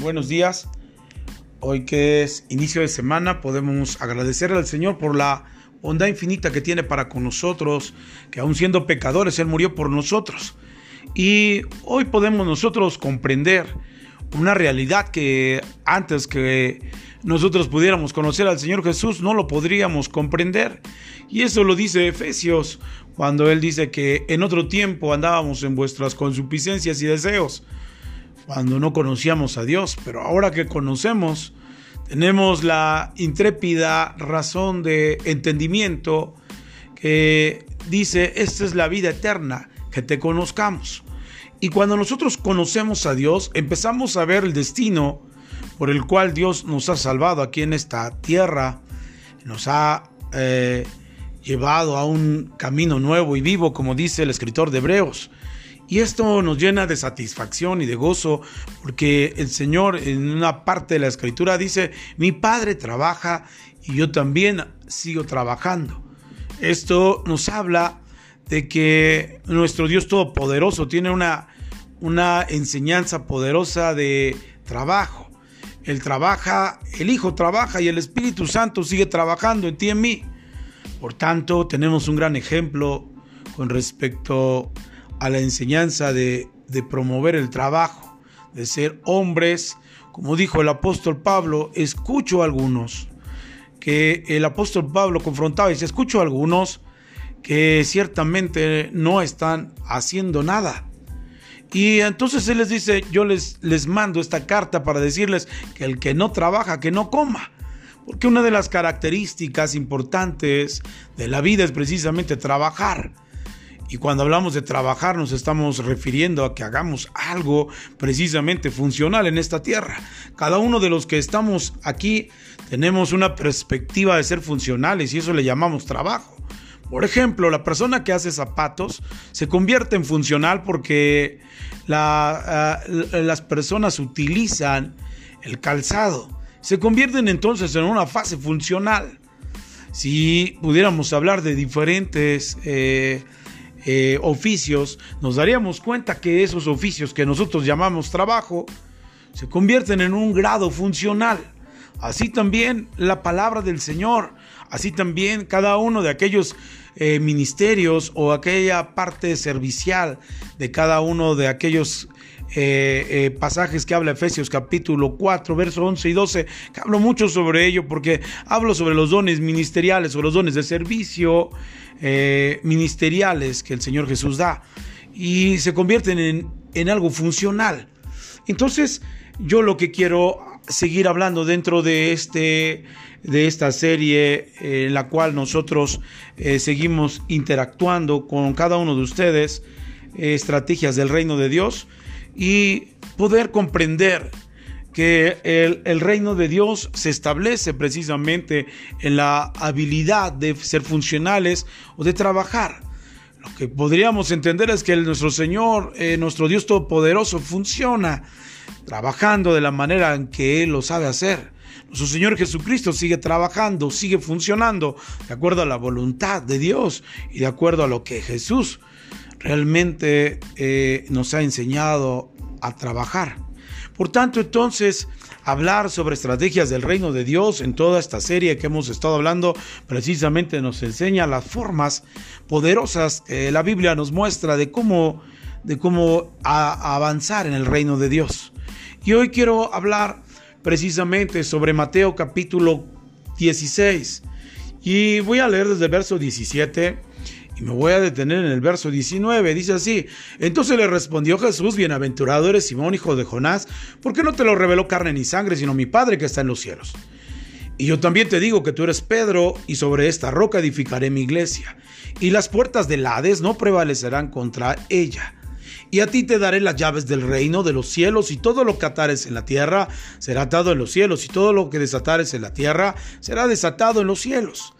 buenos días. Hoy que es inicio de semana, podemos agradecer al Señor por la bondad infinita que tiene para con nosotros, que aun siendo pecadores, Él murió por nosotros. Y hoy podemos nosotros comprender una realidad que antes que nosotros pudiéramos conocer al Señor Jesús no lo podríamos comprender. Y eso lo dice Efesios, cuando Él dice que en otro tiempo andábamos en vuestras consuficiencias y deseos cuando no conocíamos a Dios, pero ahora que conocemos, tenemos la intrépida razón de entendimiento que dice, esta es la vida eterna, que te conozcamos. Y cuando nosotros conocemos a Dios, empezamos a ver el destino por el cual Dios nos ha salvado aquí en esta tierra, nos ha eh, llevado a un camino nuevo y vivo, como dice el escritor de Hebreos. Y esto nos llena de satisfacción y de gozo porque el Señor en una parte de la escritura dice, mi Padre trabaja y yo también sigo trabajando. Esto nos habla de que nuestro Dios Todopoderoso tiene una, una enseñanza poderosa de trabajo. Él trabaja, el Hijo trabaja y el Espíritu Santo sigue trabajando en ti y en mí. Por tanto, tenemos un gran ejemplo con respecto a a la enseñanza de, promover el trabajo, de ser hombres. Como dijo el apóstol Pablo, escucho a algunos, que el apóstol Pablo confrontaba y dice, escucho a algunos que ciertamente no están haciendo nada. Y entonces él les dice, yo les mando esta carta para decirles que el que no trabaja, que no coma. Porque una de las características importantes de la vida es precisamente trabajar. Y cuando hablamos de trabajar nos estamos refiriendo a que hagamos algo precisamente funcional en esta tierra. Cada uno de los que estamos aquí tenemos una perspectiva de ser funcionales y eso le llamamos trabajo. Por ejemplo, la persona que hace zapatos se convierte en funcional porque ah, las personas utilizan el calzado. Se convierten entonces en una fase funcional. Si pudiéramos hablar de diferentes... Eh, eh, oficios, nos daríamos cuenta que esos oficios que nosotros llamamos trabajo se convierten en un grado funcional. Así también la palabra del Señor, así también cada uno de aquellos eh, ministerios o aquella parte servicial de cada uno de aquellos eh, pasajes que habla Efesios capítulo 4, versos 11 y 12, que hablo mucho sobre ello porque hablo sobre los dones ministeriales o los dones de servicio, eh, ministeriales que el Señor Jesús da y se convierten en, algo funcional. Entonces, yo lo que quiero seguir hablando dentro de, este, de esta serie en la cual nosotros eh, seguimos interactuando con cada uno de ustedes, estrategias del reino de Dios y poder comprender que el, reino de Dios se establece precisamente en la habilidad de ser funcionales o de trabajar. Lo que podríamos entender es que nuestro Señor, eh, nuestro Dios Todopoderoso, funciona trabajando de la manera en que Él lo sabe hacer. Nuestro Señor Jesucristo sigue trabajando, sigue funcionando de acuerdo a la voluntad de Dios y de acuerdo a lo que Jesús realmente eh, nos ha enseñado a trabajar. Por tanto, entonces, hablar sobre estrategias del reino de Dios en toda esta serie que hemos estado hablando, precisamente nos enseña las formas poderosas que la Biblia nos muestra de cómo, de cómo avanzar en el reino de Dios. Y hoy quiero hablar precisamente sobre Mateo capítulo 16. Y voy a leer desde el verso 17 me voy a detener en el verso 19. Dice así, entonces le respondió Jesús, bienaventurado eres Simón, hijo de Jonás, porque no te lo reveló carne ni sangre, sino mi Padre que está en los cielos. Y yo también te digo que tú eres Pedro, y sobre esta roca edificaré mi iglesia, y las puertas del Hades no prevalecerán contra ella. Y a ti te daré las llaves del reino de los cielos, y todo lo que atares en la tierra será atado en los cielos, y todo lo que desatares en la tierra será desatado en los cielos.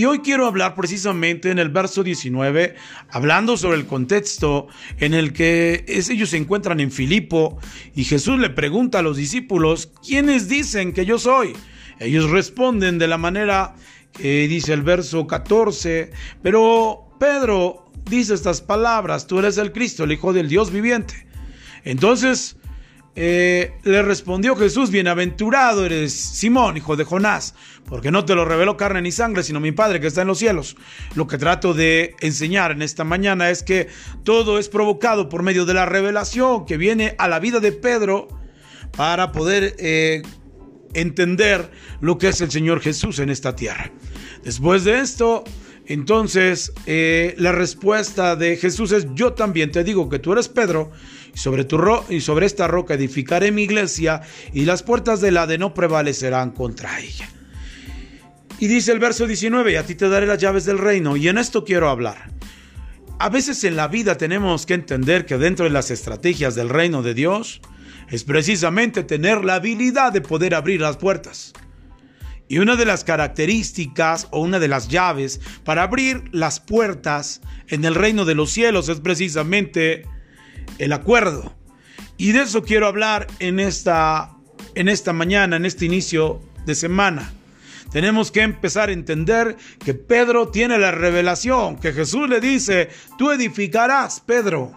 Y hoy quiero hablar precisamente en el verso 19, hablando sobre el contexto en el que ellos se encuentran en Filipo y Jesús le pregunta a los discípulos, ¿quiénes dicen que yo soy? Ellos responden de la manera que dice el verso 14, pero Pedro dice estas palabras, tú eres el Cristo, el Hijo del Dios viviente. Entonces, eh, le respondió Jesús, bienaventurado eres Simón, hijo de Jonás, porque no te lo reveló carne ni sangre, sino mi Padre que está en los cielos. Lo que trato de enseñar en esta mañana es que todo es provocado por medio de la revelación que viene a la vida de Pedro para poder eh, entender lo que es el Señor Jesús en esta tierra. Después de esto, entonces eh, la respuesta de Jesús es, yo también te digo que tú eres Pedro, sobre, tu y sobre esta roca edificaré mi iglesia, y las puertas del de no prevalecerán contra ella. Y dice el verso 19, y a ti te daré las llaves del reino, y en esto quiero hablar. A veces en la vida tenemos que entender que dentro de las estrategias del reino de Dios es precisamente tener la habilidad de poder abrir las puertas. Y una de las características o una de las llaves para abrir las puertas en el reino de los cielos es precisamente el acuerdo. Y de eso quiero hablar en esta, en esta mañana, en este inicio de semana. Tenemos que empezar a entender que Pedro tiene la revelación, que Jesús le dice, tú edificarás, Pedro.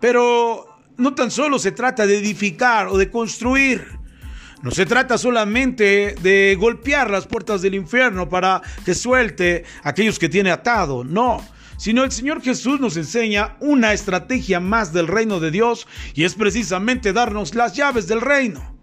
Pero no tan solo se trata de edificar o de construir. No se trata solamente de golpear las puertas del infierno para que suelte a aquellos que tiene atado. No, sino el Señor Jesús nos enseña una estrategia más del reino de Dios y es precisamente darnos las llaves del reino.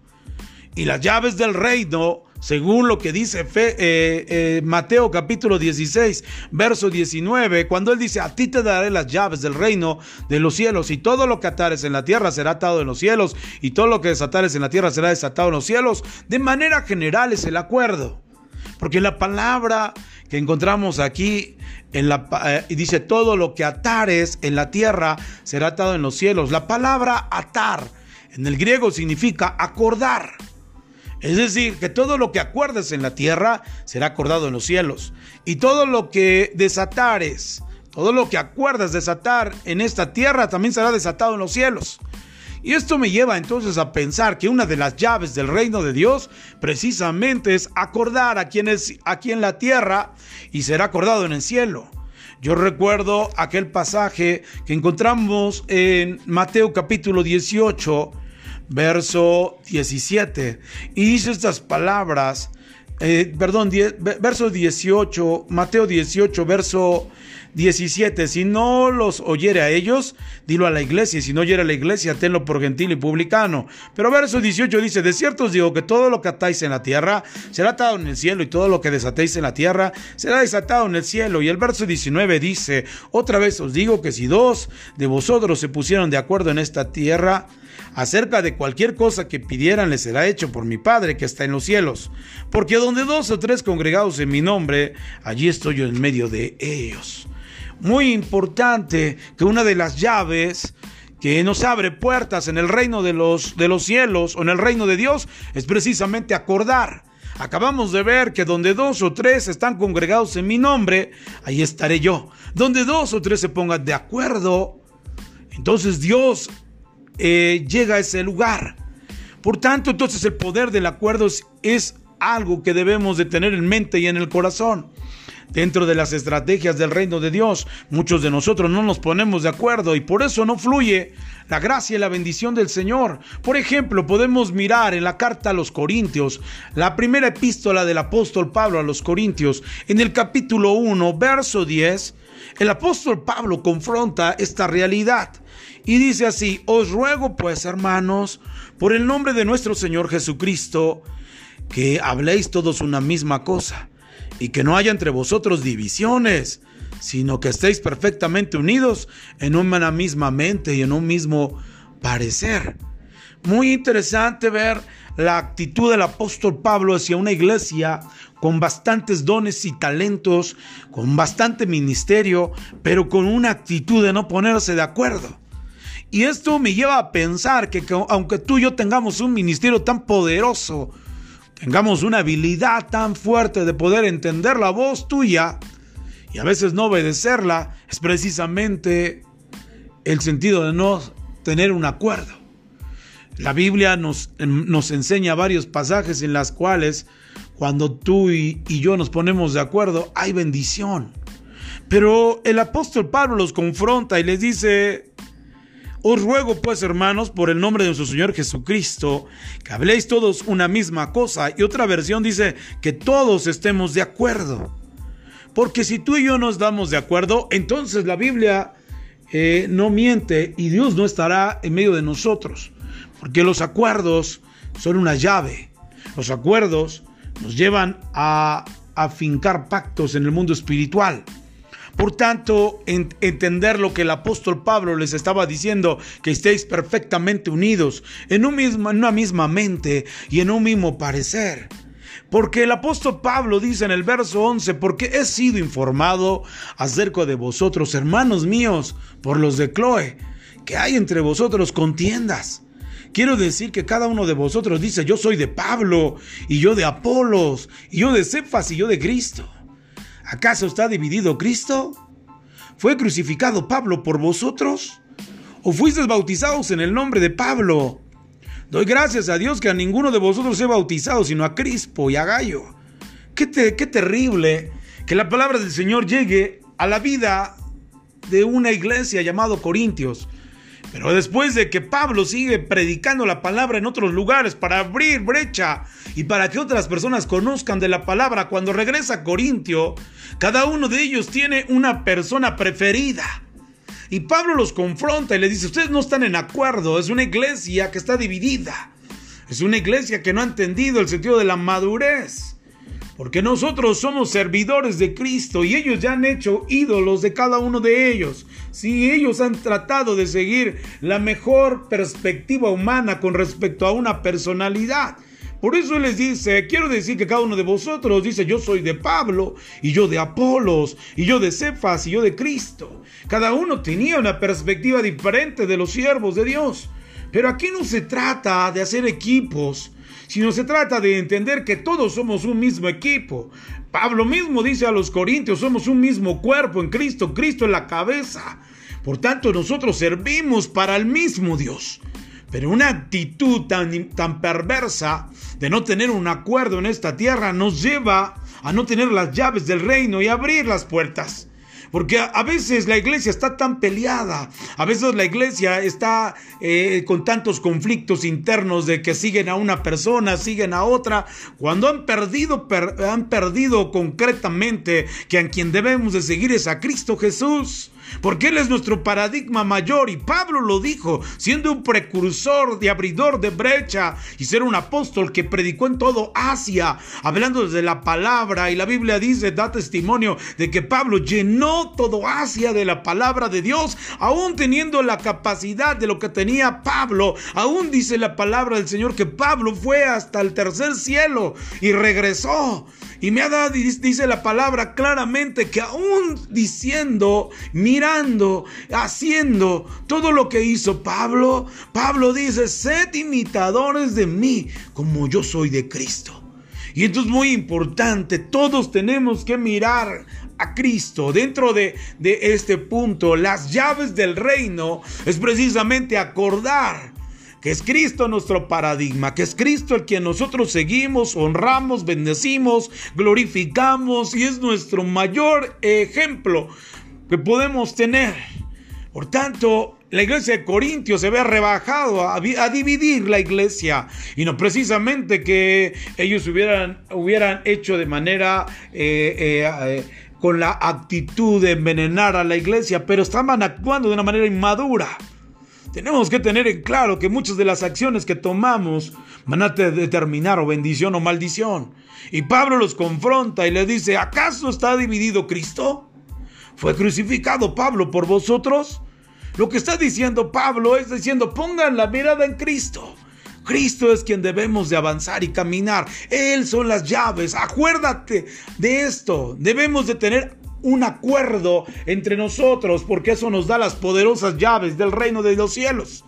Y las llaves del reino, según lo que dice eh, eh, Mateo capítulo 16, verso 19, cuando él dice, a ti te daré las llaves del reino de los cielos y todo lo que atares en la tierra será atado en los cielos y todo lo que desatares en la tierra será desatado en los cielos, de manera general es el acuerdo. Porque la palabra que encontramos aquí en la, eh, y dice, todo lo que atares en la tierra será atado en los cielos. La palabra atar en el griego significa acordar. Es decir, que todo lo que acuerdes en la tierra será acordado en los cielos. Y todo lo que desatares, todo lo que acuerdas desatar en esta tierra también será desatado en los cielos. Y esto me lleva entonces a pensar que una de las llaves del reino de Dios precisamente es acordar a quien es aquí en la tierra y será acordado en el cielo. Yo recuerdo aquel pasaje que encontramos en Mateo capítulo 18, verso 17, y dice estas palabras, eh, perdón, verso 18, Mateo 18, verso 17. Si no los oyere a ellos, dilo a la iglesia. Y si no oyere a la iglesia, tenlo por gentil y publicano. Pero verso 18 dice: De cierto os digo que todo lo que atáis en la tierra será atado en el cielo, y todo lo que desatéis en la tierra será desatado en el cielo. Y el verso 19 dice: Otra vez os digo que si dos de vosotros se pusieron de acuerdo en esta tierra, acerca de cualquier cosa que pidieran les será hecho por mi Padre que está en los cielos. Porque donde dos o tres congregados en mi nombre, allí estoy yo en medio de ellos muy importante que una de las llaves que nos abre puertas en el reino de los, de los cielos o en el reino de Dios es precisamente acordar. Acabamos de ver que donde dos o tres están congregados en mi nombre, ahí estaré yo. Donde dos o tres se pongan de acuerdo, entonces Dios eh, llega a ese lugar. Por tanto, entonces el poder del acuerdo es, es algo que debemos de tener en mente y en el corazón dentro de las estrategias del reino de Dios. Muchos de nosotros no nos ponemos de acuerdo y por eso no fluye la gracia y la bendición del Señor. Por ejemplo, podemos mirar en la carta a los Corintios, la primera epístola del apóstol Pablo a los Corintios, en el capítulo 1, verso 10, el apóstol Pablo confronta esta realidad y dice así, os ruego pues, hermanos, por el nombre de nuestro Señor Jesucristo, que habléis todos una misma cosa y que no haya entre vosotros divisiones, sino que estéis perfectamente unidos en una misma mente y en un mismo parecer. Muy interesante ver la actitud del apóstol Pablo hacia una iglesia con bastantes dones y talentos, con bastante ministerio, pero con una actitud de no ponerse de acuerdo. Y esto me lleva a pensar que, que aunque tú y yo tengamos un ministerio tan poderoso, tengamos una habilidad tan fuerte de poder entender la voz tuya y a veces no obedecerla, es precisamente el sentido de no tener un acuerdo. La Biblia nos, nos enseña varios pasajes en las cuales cuando tú y, y yo nos ponemos de acuerdo hay bendición. Pero el apóstol Pablo los confronta y les dice, Os ruego pues, hermanos, por el nombre de nuestro Señor Jesucristo, que habléis todos una misma cosa. Y otra versión dice que todos estemos de acuerdo. Porque si tú y yo nos damos de acuerdo, entonces la Biblia eh, no miente y Dios no estará en medio de nosotros. Porque los acuerdos son una llave. Los acuerdos nos llevan a afincar pactos en el mundo espiritual. Por tanto, entender lo que el apóstol Pablo les estaba diciendo, que estéis perfectamente unidos en, una misma mente y en un mismo parecer. Porque el apóstol Pablo dice en el verso 11, porque he sido informado acerca de vosotros, hermanos míos, por los de Chloe, que hay entre vosotros contiendas. Quiero decir que cada uno de vosotros dice, yo soy de Pablo, y yo de Apolos, y yo de Cefas, y yo de Cristo. ¿Acaso está dividido Cristo? ¿Fue crucificado Pablo por vosotros? ¿O fuisteis bautizados en el nombre de Pablo? Doy gracias a Dios que a ninguno de vosotros he bautizado, sino a Crispo y a Gallo. Qué, qué terrible que la palabra del Señor llegue a la vida de una iglesia llamado Corintios. Pero después de que Pablo sigue predicando la palabra en otros lugares para abrir brecha y para que otras personas conozcan de la palabra, cuando regresa a Corintio, cada uno de ellos tiene una persona preferida. Y Pablo los confronta y les dice, ustedes no están en acuerdo, es una iglesia que está dividida. Es una iglesia que no ha entendido el sentido de la madurez. Porque nosotros somos servidores de Cristo y ellos ya han hecho ídolos de cada uno de ellos. Si ellos han tratado de seguir la mejor perspectiva humana con respecto a una personalidad. Por eso les dice, quiero decir que cada uno de vosotros dice, yo soy de Pablo, y yo de Apolos, y yo de Cefas, y yo de Cristo. Cada uno tenía una perspectiva diferente de los siervos de Dios. Pero aquí no se trata de hacer equipos, sino se trata de entender que todos somos un mismo equipo. Pablo mismo dice a los corintios, somos un mismo cuerpo en Cristo, Cristo es la cabeza. Por tanto, nosotros servimos para el mismo Dios. Pero una actitud tan, tan perversa de no tener un acuerdo en esta tierra nos lleva a no tener las llaves del reino y abrir las puertas. Porque a, veces la iglesia está tan peleada, a veces la iglesia está eh, con tantos conflictos internos de que siguen a una persona, siguen a otra, cuando han perdido, han perdido concretamente que a quien debemos de seguir es a Cristo Jesús porque Él es nuestro paradigma mayor. Y Pablo lo dijo, siendo un precursor de abridor de brecha y ser un apóstol que predicó en todo Asia, hablando desde la palabra. Y la Biblia dice, da testimonio de que Pablo llenó todo Asia de la palabra de Dios, aún teniendo la capacidad de lo que tenía Pablo, aún dice la palabra del Señor que Pablo fue hasta el tercer cielo y regresó. Y me ha dado, dice la palabra claramente, que aún diciendo, mirando, haciendo todo lo que hizo Pablo, Pablo dice, sed imitadores de mí como yo soy de Cristo. Y esto es muy importante, todos tenemos que mirar a Cristo. Dentro de, de este punto, las llaves del reino es precisamente acordar que es Cristo nuestro paradigma, que es Cristo el que nosotros seguimos, honramos, bendecimos, glorificamos y es nuestro mayor ejemplo que podemos tener. Por tanto, la iglesia de Corintios se ve rebajado a, dividir la iglesia y no precisamente que ellos hubieran, hubieran hecho de manera eh, eh, eh, con la actitud de envenenar a la iglesia, pero estaban actuando de una manera inmadura. Tenemos que tener en claro que muchas de las acciones que tomamos van a determinar o bendición o maldición. Y Pablo los confronta y le dice, ¿acaso está dividido Cristo? ¿Fue crucificado Pablo por vosotros? Lo que está diciendo Pablo es diciendo, pongan la mirada en Cristo. Cristo es quien debemos de avanzar y caminar. Él son las llaves. Acuérdate de esto. Debemos de tener un acuerdo entre nosotros, porque eso nos da las poderosas llaves del reino de los cielos.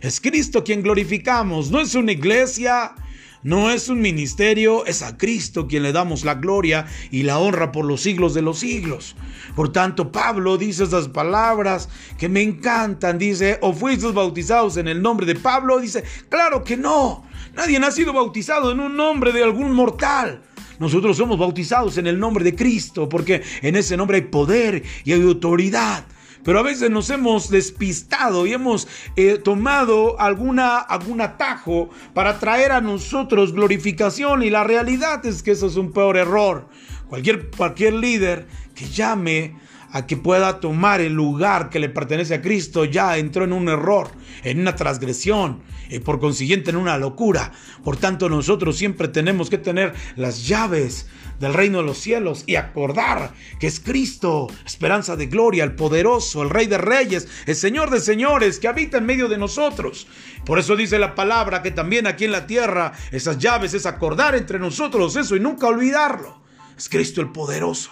Es Cristo quien glorificamos, no es una iglesia, no es un ministerio, es a Cristo quien le damos la gloria y la honra por los siglos de los siglos. Por tanto, Pablo dice esas palabras que me encantan. Dice, ¿o fuisteis bautizados en el nombre de Pablo? Dice, claro que no. Nadie ha sido bautizado en un nombre de algún mortal. Nosotros somos bautizados en el nombre de Cristo, porque en ese nombre hay poder y hay autoridad. Pero a veces nos hemos despistado y hemos eh, tomado alguna, algún atajo para traer a nosotros glorificación y la realidad es que eso es un peor error. Cualquier, cualquier líder que llame a que pueda tomar el lugar que le pertenece a Cristo, ya entró en un error, en una transgresión y por consiguiente en una locura. Por tanto, nosotros siempre tenemos que tener las llaves del reino de los cielos y acordar que es Cristo, esperanza de gloria, el poderoso, el rey de reyes, el Señor de señores que habita en medio de nosotros. Por eso dice la palabra que también aquí en la tierra esas llaves es acordar entre nosotros eso y nunca olvidarlo. Es Cristo el poderoso.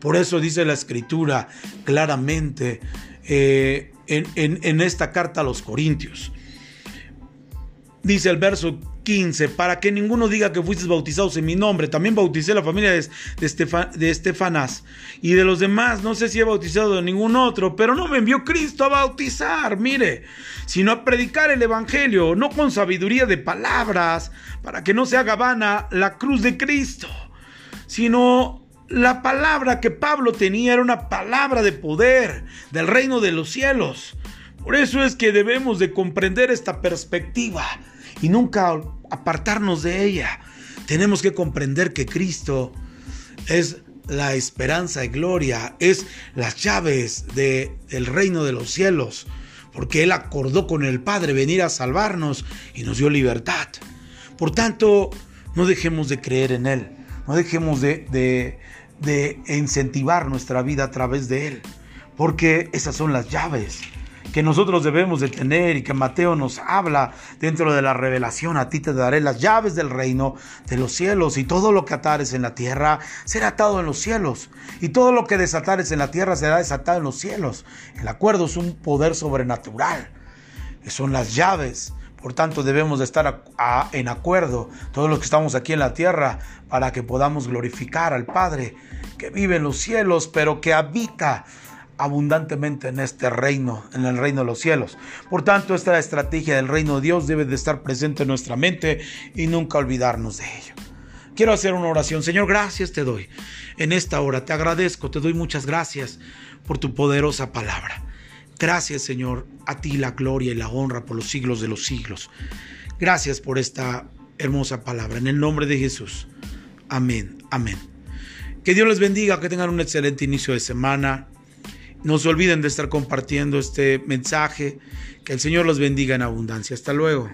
Por eso dice la escritura claramente eh, en, esta carta a los Corintios. Dice el verso 15, para que ninguno diga que fuiste bautizados en mi nombre. También bauticé la familia de, de, Estefanás y de los demás. No sé si he bautizado de ningún otro, pero no me envió Cristo a bautizar, mire, sino a predicar el Evangelio, no con sabiduría de palabras, para que no se haga vana la cruz de Cristo, sino la palabra que Pablo tenía era una palabra de poder del reino de los cielos. Por eso es que debemos de comprender esta perspectiva y nunca apartarnos de ella. Tenemos que comprender que Cristo es la esperanza y gloria, es las llaves del reino de los cielos, porque Él acordó con el Padre venir a salvarnos y nos dio libertad. Por tanto, no dejemos de creer en Él, no dejemos de, de, de incentivar nuestra vida a través de Él, porque esas son las llaves que nosotros debemos de tener y que Mateo nos habla dentro de la revelación. A ti te daré las llaves del reino de los cielos y todo lo que atares en la tierra será atado en los cielos y todo lo que desatares en la tierra será desatado en los cielos. El acuerdo es un poder sobrenatural. Son las llaves. Por tanto, debemos de estar en acuerdo, todos los que estamos aquí en la tierra, para que podamos glorificar al Padre que vive en los cielos, pero que habita abundantemente en este reino, en el reino de los cielos. Por tanto, esta estrategia del reino de Dios debe de estar presente en nuestra mente y nunca olvidarnos de ello. Quiero hacer una oración. Señor, gracias te doy en esta hora. Te agradezco, te doy muchas gracias por tu poderosa palabra. Gracias, Señor, a ti la gloria y la honra por los siglos de los siglos. Gracias por esta hermosa palabra. En el nombre de Jesús. Amén, amén. Que Dios les bendiga, que tengan un excelente inicio de semana. No se olviden de estar compartiendo este mensaje. Que el Señor los bendiga en abundancia. Hasta luego.